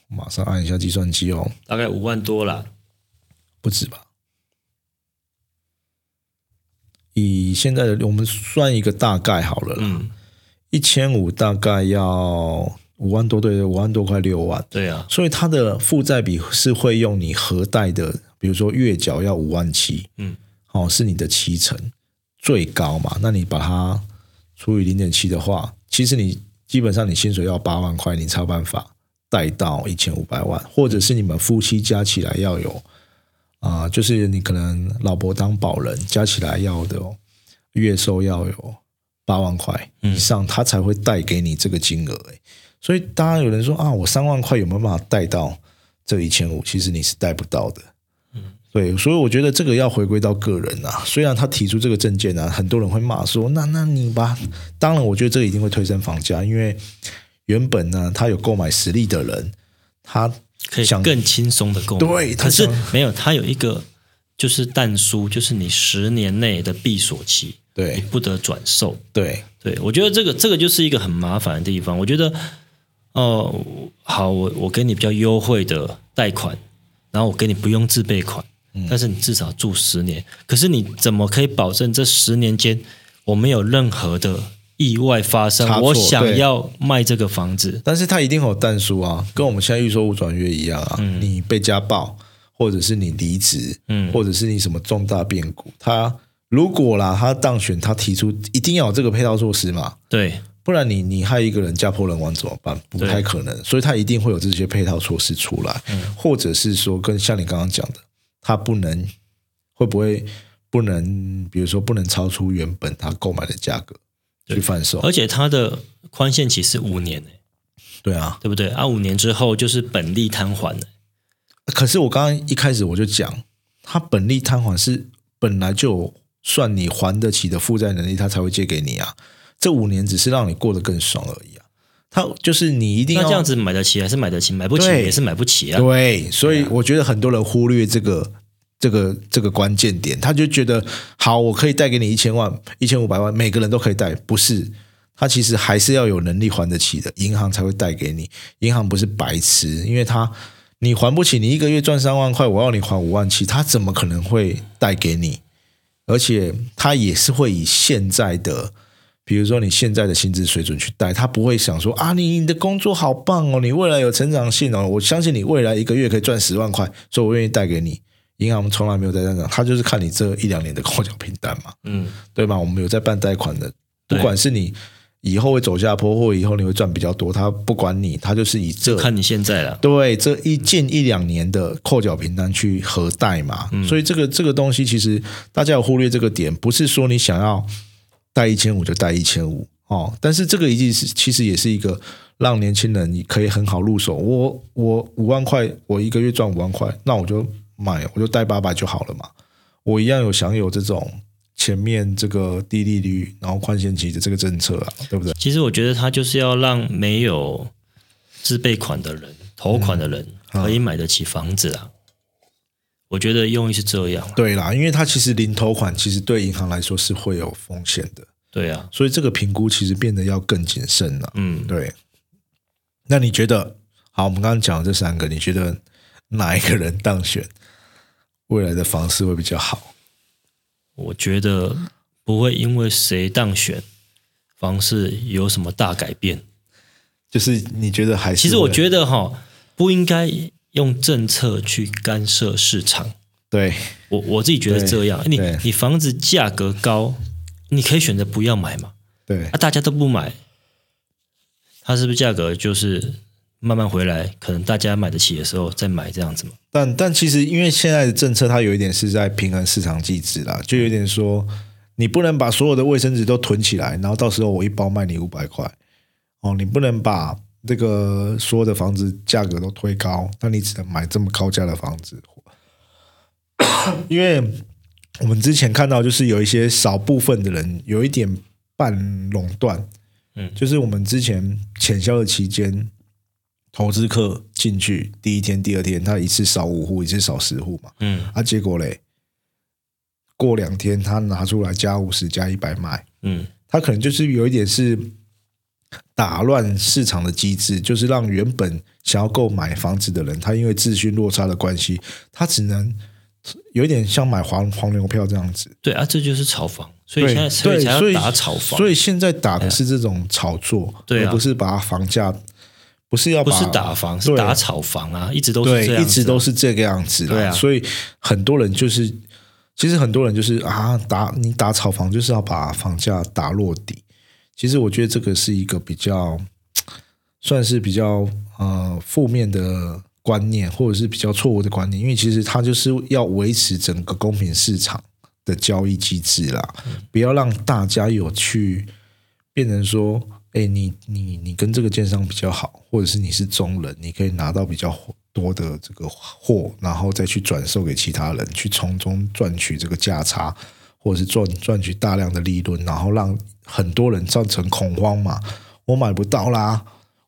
马上按一下计算机哦，大概五万多了，不止吧？以现在的我们算一个大概好了啦，一千五大概要五万多，对，五万多块六万，对啊，所以它的负债比是会用你核贷的，比如说月缴要五万七，嗯，哦，是你的七成最高嘛？那你把它除以零点七的话，其实你基本上你薪水要八万块，你才有办法贷到一千五百万，或者是你们夫妻加起来要有。啊，就是你可能老婆当保人，加起来要的月收要有八万块以上，他才会贷给你这个金额。哎，所以当然有人说啊，我三万块有没有办法贷到这一千五？其实你是贷不到的。嗯，对，所以我觉得这个要回归到个人啊。虽然他提出这个证件啊，很多人会骂说，那那你吧。当然，我觉得这一定会推升房价，因为原本呢，他有购买实力的人，他。可以更轻松的购买，对，可是没有，它有一个就是淡书，就是你十年内的闭锁期，对，你不得转售，对，对，我觉得这个这个就是一个很麻烦的地方。我觉得，哦，好，我我给你比较优惠的贷款，然后我给你不用自备款，但是你至少住十年，可是你怎么可以保证这十年间我没有任何的？意外发生，我想要卖这个房子，但是它一定有淡书啊，跟我们现在预售物转约一样啊。你被家暴，或者是你离职，嗯，或者是你什么重大变故，他如果啦，他当选，他提出一定要有这个配套措施嘛？对，不然你你害一个人家破人亡怎么办？不太可能，所以他一定会有这些配套措施出来，或者是说跟像你刚刚讲的，他不能会不会不能，比如说不能超出原本他购买的价格。去贩售，而且它的宽限期是五年对啊，对不对？啊，五年之后就是本利摊还可是我刚刚一开始我就讲，它本利摊还是本来就算你还得起的负债能力，他才会借给你啊。这五年只是让你过得更爽而已啊。他就是你一定要这样子买得起还是买得起？买不起也是买不起啊。对，所以我觉得很多人忽略这个。这个这个关键点，他就觉得好，我可以贷给你一千万、一千五百万，每个人都可以贷，不是？他其实还是要有能力还得起的，银行才会贷给你。银行不是白痴，因为他你还不起，你一个月赚三万块，我要你还五万七，他怎么可能会贷给你？而且他也是会以现在的，比如说你现在的薪资水准去贷，他不会想说啊，你你的工作好棒哦，你未来有成长性哦，我相信你未来一个月可以赚十万块，所以我愿意贷给你。银行从来没有在这样，他就是看你这一两年的扣缴凭单嘛，嗯，对吗？我们有在办贷款的，不管是你以后会走下坡，或以后你会赚比较多，他不管你，他就是以这看你现在了，对，这一近一两年的扣缴凭单去核贷嘛，所以这个这个东西其实大家有忽略这个点，不是说你想要贷一千五就贷一千五哦，但是这个一定是其实也是一个让年轻人你可以很好入手，我我五万块，我一个月赚五万块，那我就。买，我就贷八百就好了嘛，我一样有享有这种前面这个低利率然后宽限期的这个政策啊，对不对？其实我觉得他就是要让没有自备款的人、投款的人可以买得起房子啊。我觉得用意是这样。对啦，因为他其实零头款，其实对银行来说是会有风险的。对啊，所以这个评估其实变得要更谨慎了。嗯，对。那你觉得，好，我们刚刚讲的这三个，你觉得哪一个人当选，未来的房市会比较好？我觉得不会因为谁当选，房市有什么大改变。就是你觉得还是？其实我觉得哈，不应该用政策去干涉市场。对我我自己觉得这样，你你房子价格高。你可以选择不要买嘛？对，啊，大家都不买，它是不是价格就是慢慢回来？可能大家买得起的时候再买这样子嘛？但但其实因为现在的政策，它有一点是在平衡市场机制啦，就有点说你不能把所有的卫生纸都囤起来，然后到时候我一包卖你五百块哦，你不能把这个所有的房子价格都推高，那你只能买这么高价的房子，因为。我们之前看到，就是有一些少部分的人有一点半垄断，嗯，就是我们之前潜销的期间，投资客进去第一天、第二天，他一次少五户，一次少十户嘛，嗯，啊，结果嘞，过两天他拿出来加五十、加一百卖，嗯，他可能就是有一点是打乱市场的机制，就是让原本想要购买房子的人，他因为资讯落差的关系，他只能。有一点像买黄黄牛票这样子，对啊，这就是炒房，所以现在所以才要打炒房，所以现在打的是这种炒作，对啊，不是把房价，不是要不是打房，是打炒房啊，一直都是这样，一直都是这个样子，对啊，所以很多人就是，其实很多人就是啊，打你打炒房就是要把房价打落底，其实我觉得这个是一个比较算是比较呃负面的。观念或者是比较错误的观念，因为其实它就是要维持整个公平市场的交易机制啦，不要让大家有去变成说，哎，你你你跟这个奸商比较好，或者是你是中人，你可以拿到比较多的这个货，然后再去转售给其他人，去从中赚取这个价差，或者是赚赚取大量的利润，然后让很多人造成恐慌嘛，我买不到啦，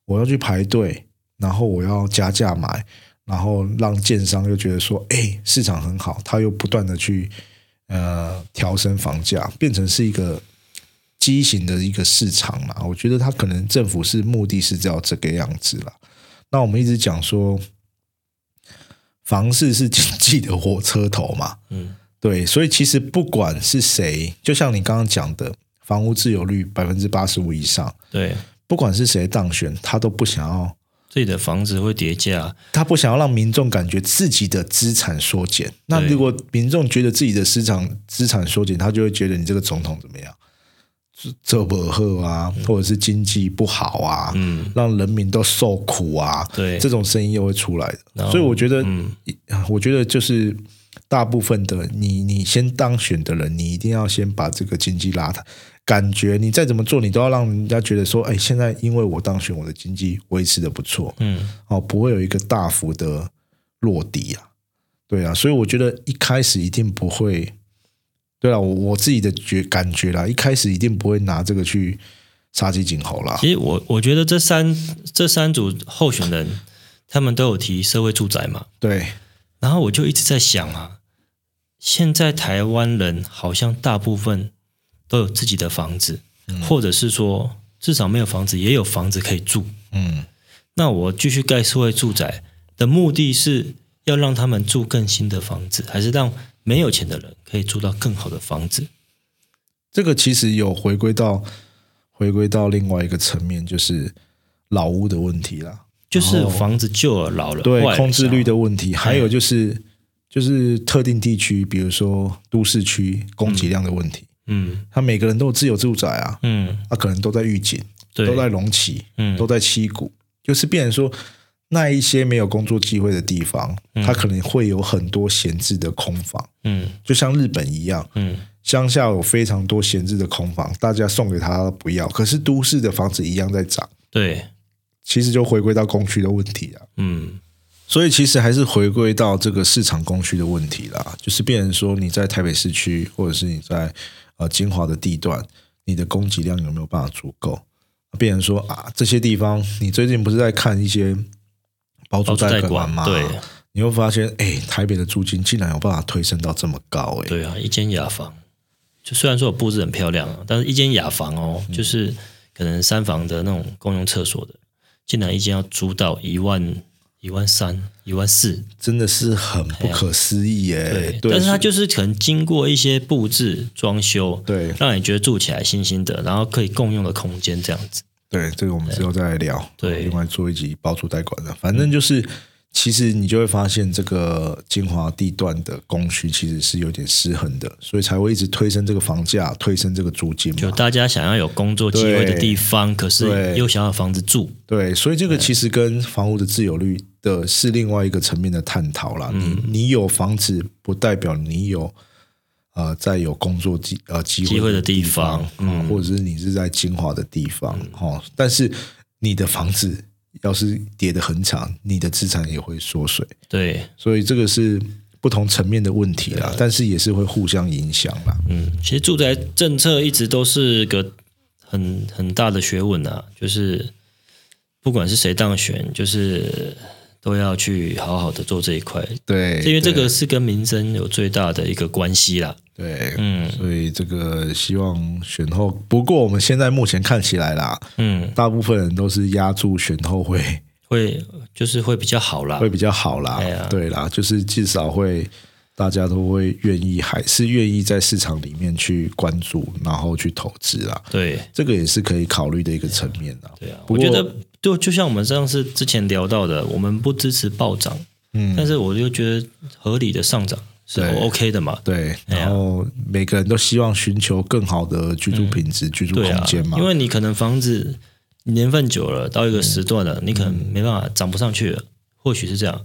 我要去排队。然后我要加价买，然后让建商又觉得说，哎，市场很好，他又不断的去呃调升房价，变成是一个畸形的一个市场嘛。我觉得他可能政府是目的是要这个样子了。那我们一直讲说，房市是经济的火车头嘛，嗯，对，所以其实不管是谁，就像你刚刚讲的，房屋自有率百分之八十五以上，对，不管是谁当选，他都不想要。自己的房子会跌价，他不想要让民众感觉自己的资产缩减。那如果民众觉得自己的市场资产缩减，他就会觉得你这个总统怎么样，这不好啊，或者是经济不好啊，嗯，让人民都受苦啊，对，这种声音又会出来的。所以我觉得，我觉得就是大部分的你，你先当选的人，你一定要先把这个经济拉抬。感觉你再怎么做，你都要让人家觉得说，哎，现在因为我当选，我的经济维持的不错，嗯，哦，不会有一个大幅的落地啊，对啊，所以我觉得一开始一定不会，对啊，我我自己的觉感觉啦，一开始一定不会拿这个去杀鸡儆猴啦。其实我我觉得这三这三组候选人，他们都有提社会住宅嘛，对，然后我就一直在想啊，现在台湾人好像大部分。都有自己的房子，或者是说至少没有房子也有房子可以住。嗯，那我继续盖社会住宅的目的是要让他们住更新的房子，还是让没有钱的人可以住到更好的房子？这个其实有回归到回归到另外一个层面，就是老屋的问题啦，就是房子旧了老了，对空置率的问题，还有就是就是特定地区，比如说都市区供给量的问题。嗯，他每个人都有自有住宅啊，嗯，他可能都在预警，都在隆起，嗯，都在七股，就是变成说那一些没有工作机会的地方，它可能会有很多闲置的空房，嗯，就像日本一样，嗯，乡下有非常多闲置的空房，大家送给他不要，可是都市的房子一样在涨，对，其实就回归到供需的问题啊，嗯，所以其实还是回归到这个市场供需的问题啦，就是变成说你在台北市区或者是你在呃金华的地段，你的供给量有没有办法足够？变成说啊，这些地方你最近不是在看一些包租代管吗？对，你会发现，哎，台北的租金竟然有办法推升到这么高，哎，对啊，一间雅房，就虽然说布置很漂亮，但是一间雅房哦，就是可能三房的那种公用厕所的，竟然一间要租到一万。一万三、一万四，真的是很不可思议耶！对，但是它就是可能经过一些布置、装修，对，让你觉得住起来新新的，然后可以共用的空间这样子。对，这个我们之后再来聊。对，另外做一集包租代管的，反正就是。其实你就会发现，这个精华地段的供需其实是有点失衡的，所以才会一直推升这个房价，推升这个租金。就大家想要有工作机会的地方，可是又想要房子住。对，所以这个其实跟房屋的自有率的是另外一个层面的探讨啦。你你有房子，不代表你有呃在有工作机呃机会的地方，嗯，或者是你是在精华的地方，哦，但是你的房子。要是跌得很惨，你的资产也会缩水。对，所以这个是不同层面的问题啦，但是也是会互相影响啦。嗯，其实住宅政策一直都是个很很大的学问啊，就是不管是谁当选，就是都要去好好的做这一块。对，因为这个是跟民生有最大的一个关系啦。对，嗯，所以这个希望选后，不过我们现在目前看起来啦，嗯，大部分人都是压住选后会会就是会比较好啦，会比较好啦，对啦，就是至少会大家都会愿意，还是愿意在市场里面去关注，然后去投资啦。对，这个也是可以考虑的一个层面啊。对啊，我觉得就就像我们上次之前聊到的，我们不支持暴涨，嗯，但是我就觉得合理的上涨。是 OK 的嘛？对，然后每个人都希望寻求更好的居住品质、居住空间嘛。因为你可能房子年份久了，到一个时段了，你可能没办法涨不上去了，或许是这样。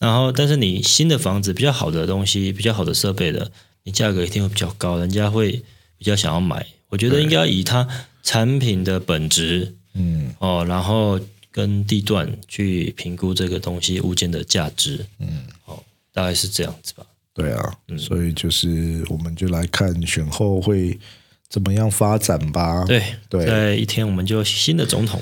然后，但是你新的房子比较好的东西、比较好的设备的，你价格一定会比较高，人家会比较想要买。我觉得应该以它产品的本质，嗯，哦，然后跟地段去评估这个东西物件的价值，嗯，哦，大概是这样子吧。对啊，所以就是我们就来看选后会怎么样发展吧。对对，在一天我们就新的总统。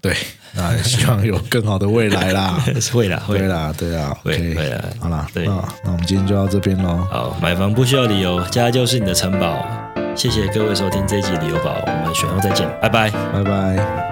对，那希望有更好的未来啦。会啦，会啦，对啊。会会啦，好啦，对，那那我们今天就到这边喽。好，买房不需要理由，家就是你的城堡。谢谢各位收听这一集理由宝，我们选后再见，拜拜，拜拜。